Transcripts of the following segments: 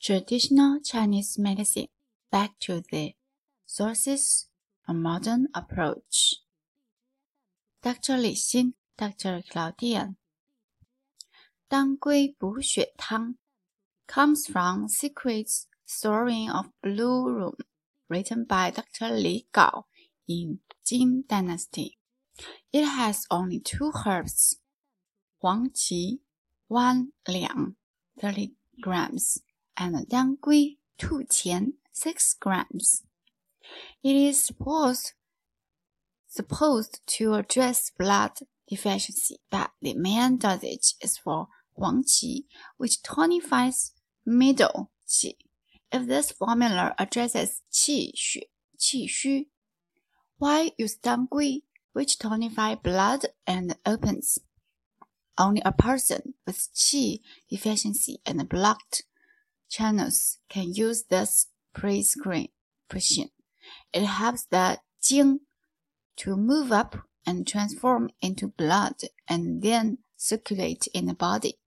traditional Chinese medicine back to the sources, a modern approach. Dr. Li Xin, Dr. Claudian. Dangui Bu Tang comes from Secrets Story of Blue Room, written by Dr. Li Gao in Jin Dynasty. It has only two herbs, Huang Qi, 1 liang, 30 grams, and dangui 2 qian 6 grams. It is supposed supposed to address blood deficiency, but the main dosage is for Huangqi, which tonifies middle qi. If this formula addresses qi xu, qi xu, why use dangui, which tonifies blood and opens only a person with qi deficiency and blocked channels can use this prescription. It helps the Jing to move up and transform into blood and then circulate in the body.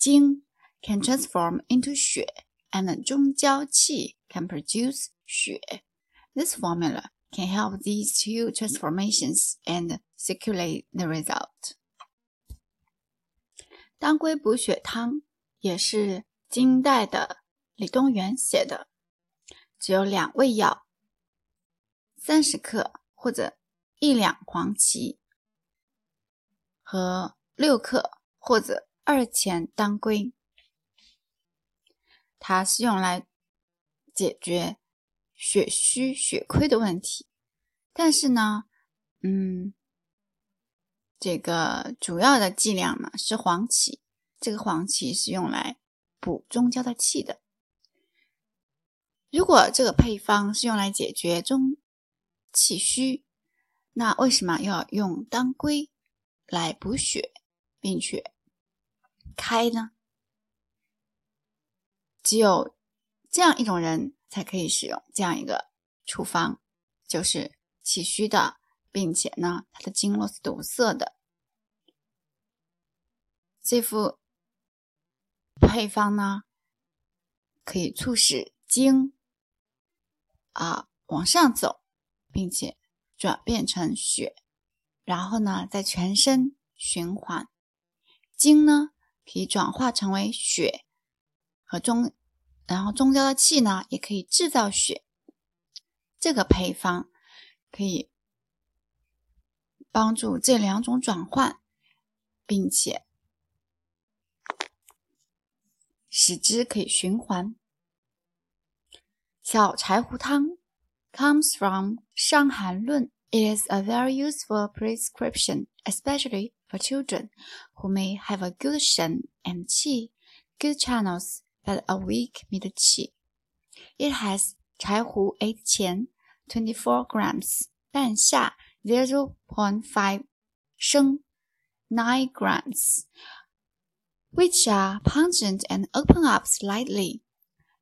Jing can transform into 血 and 中焦气 can produce 血. This formula can help these two transformations and circulate the result. 当归补血汤也是 金代的李东垣写的，只有两味药，三十克或者一两黄芪和六克或者二钱当归，它是用来解决血虚血亏的问题。但是呢，嗯，这个主要的剂量呢是黄芪，这个黄芪是用来补中焦的气的。如果这个配方是用来解决中气虚，那为什么要用当归来补血并且开呢？只有这样一种人才可以使用这样一个处方，就是气虚的，并且呢，他的经络是堵塞的。这副配方呢，可以促使精啊往上走，并且。转变成血，然后呢，在全身循环。精呢，可以转化成为血和中，然后中焦的气呢，也可以制造血。这个配方可以帮助这两种转换，并且使之可以循环。小柴胡汤。comes from Shanghan Lun. It is a very useful prescription, especially for children who may have a good shen and qi, good channels, but a weak mid qi. It has 柴胡 8 qian, 24 grams, 半夏 0.5 sheng, 9 grams, which are pungent and open up slightly.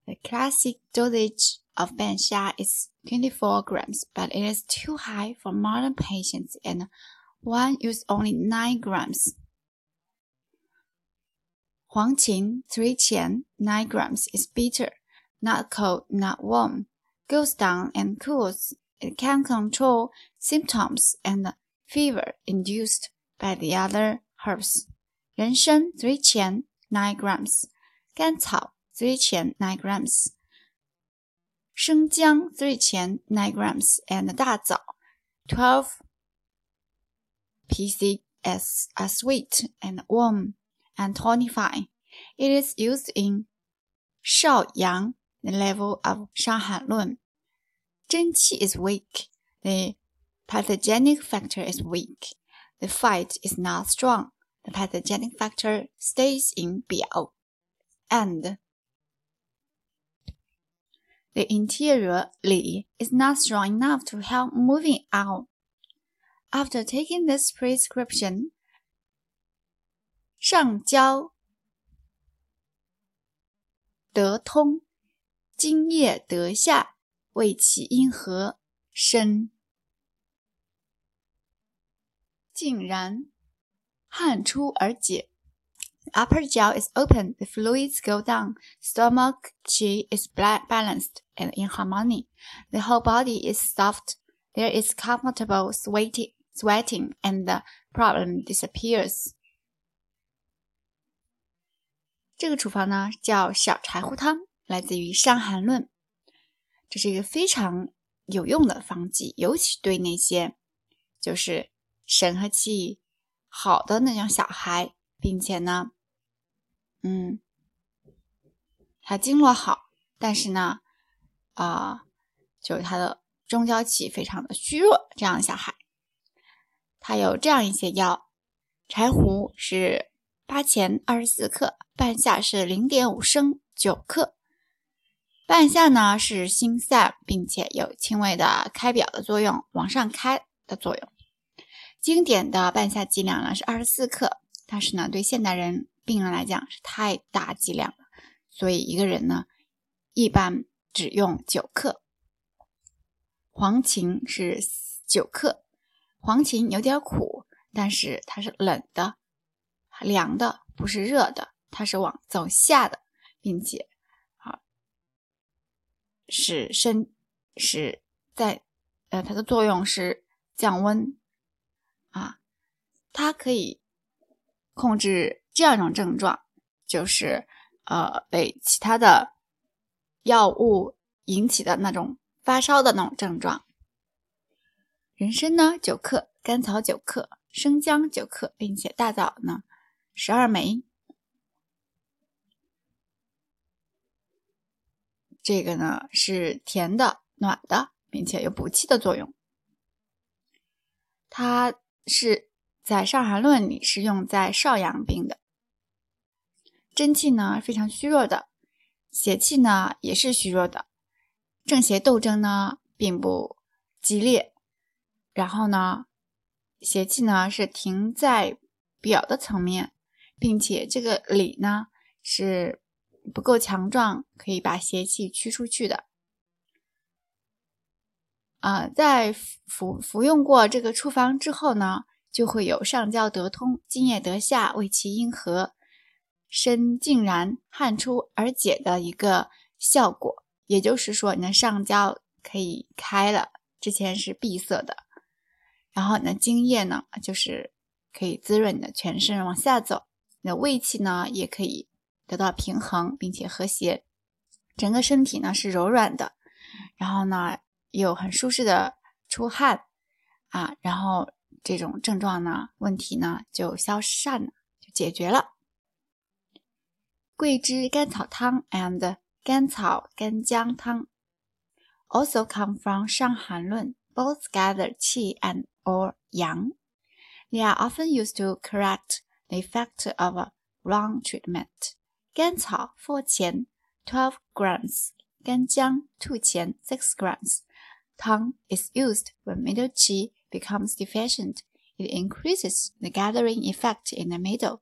The classic dosage of Banxia is 24 grams, but it is too high for modern patients and one use only 9 grams. Huang Qin 3 qian 9 grams is bitter, not cold, not warm, goes down and cools. It can control symptoms and fever induced by the other herbs. 人参 3 qian 9 grams, 甘草 3 qian 9 grams. 生姜 three 钱 nine grams and 大枣 twelve pcs are sweet and warm and tonify. It is used in Shaoyang, the level of Shanghan Lun. Zhenqi is weak. The pathogenic factor is weak. The fight is not strong. the pathogenic factor stays in Biao. And the interior Li is not strong enough to help moving out. After taking this prescription, Jiao Tong Jing Ye Wei 汗出而解。 upper jaw is open, the fluids go down, stomach chi is balanced and in harmony. The whole body is soft. There is comfortable sweating, sweating and the problem disappears. 这个处方呢叫小柴胡汤，来自于《伤寒论》，这是一个非常有用的方剂，尤其对那些就是神和气 好的那种小孩，并且呢，嗯，他经络好，但是呢，啊，就是他的中焦气非常的虚弱，这样的小孩，他有这样一些药：柴胡是八钱二十四克，半夏是零点五升九克。半夏呢是心散，并且有轻微的开表的作用，往上开的作用。经典的半夏剂量呢是二十四克，但是呢对现代人病人来讲是太大剂量了，所以一个人呢一般只用九克。黄芩是九克，黄芩有点苦，但是它是冷的、凉的，不是热的，它是往走下的，并且啊使身使在呃它的作用是降温。啊，它可以控制这样一种症状，就是呃被其他的药物引起的那种发烧的那种症状。人参呢九克，甘草九克，生姜九克，并且大枣呢十二枚。这个呢是甜的、暖的，并且有补气的作用。它。是在《伤寒论》里是用在少阳病的，真气呢非常虚弱的，邪气呢也是虚弱的，正邪斗争呢并不激烈，然后呢邪气呢是停在表的层面，并且这个里呢是不够强壮，可以把邪气驱出去的。啊，在服服用过这个处方之后呢，就会有上焦得通、津液得下、胃气阴和、身静然、汗出而解的一个效果。也就是说，你的上焦可以开了，之前是闭塞的，然后你的津液呢，就是可以滋润你的全身往下走，你的胃气呢也可以得到平衡并且和谐，整个身体呢是柔软的，然后呢。有很舒适的出汗啊，然后这种症状呢，问题呢就消散了，就解决了。桂枝甘草汤 and 甘草干姜汤 also come from 伤寒论，both gather qi and or yang. They are often used to correct the effect of a wrong treatment. 甘草 four 钱 twelve grams，干姜 two 钱 six grams。 Tang is used when middle qi becomes deficient. It increases the gathering effect in the middle.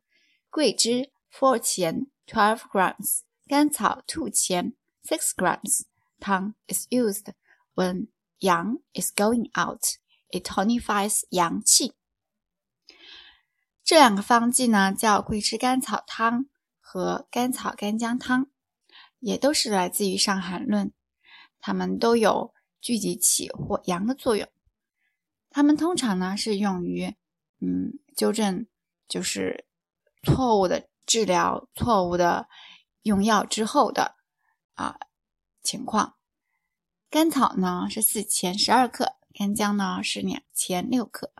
桂枝 four 钱 twelve grams. 甘草 two 钱 six grams. Tang is used when yang is going out. It tonifies yang qi. 这两个方剂呢，叫桂枝甘草汤和甘草干姜汤，也都是来自于《伤寒论》，它们都有 聚集气或阳的作用，它们通常呢是用于嗯纠正就是错误的治疗、错误的用药之后的啊情况。甘草呢是四钱十二克，干姜呢是两钱六克。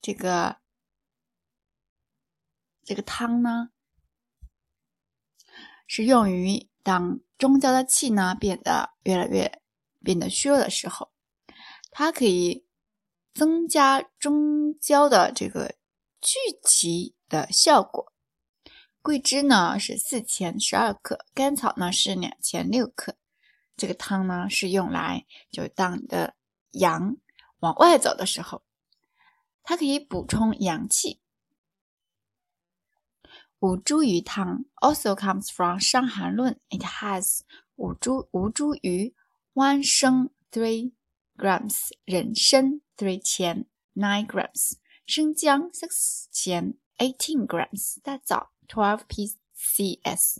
这个这个汤呢是用于当中焦的气呢变得越来越。变得虚弱的时候，它可以增加中焦的这个聚集的效果。桂枝呢是四钱十二克，甘草呢是两钱六克。这个汤呢是用来就当你的阳往外走的时候，它可以补充阳气。五茱萸汤 also comes from《伤寒论》，it has 五茱五茱萸。one 生 three grams，人参 three 钱 nine grams，生姜 six 钱 eighteen grams，大枣 12 pcs.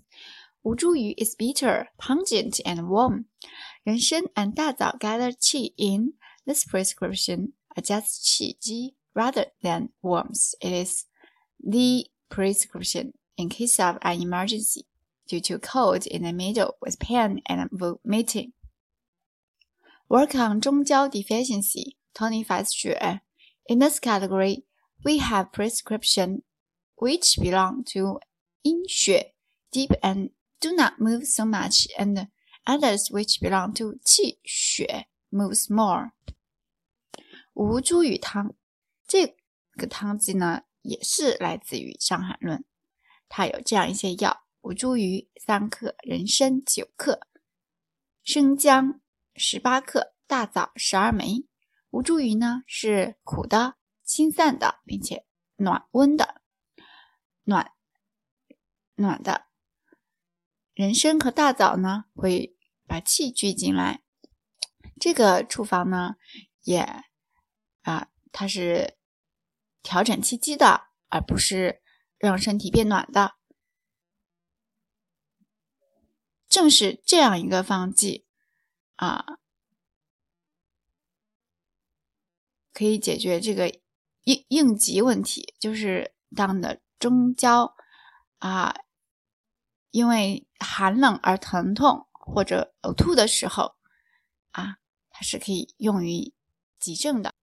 吴茱萸 is bitter, pungent, and warm. 人参 and 大枣 gather qi in this prescription adjusts qi ji rather than warms. It is the prescription in case of an emergency due to cold in the middle with pain and vomiting. Work on 中焦 deficiency, tonifies 血. In this category, we have prescription which belong to 阴血 deep and do not move so much, and others which belong to 气血 moves more. 吴茱萸汤这个汤剂呢，也是来自于《伤寒论》，它有这样一些药：吴茱萸三克，人参九克，生姜 十八克，大枣十二枚。吴茱萸呢是苦的、清散的，并且暖温的，暖暖的。人参和大枣呢会把气聚进来。这个处方呢也啊，它是调整气机的，而不是让身体变暖的。正是这样一个方剂啊。可以解决这个应应急问题，就是当的中焦啊，因为寒冷而疼痛或者呕吐的时候啊，它是可以用于急症的。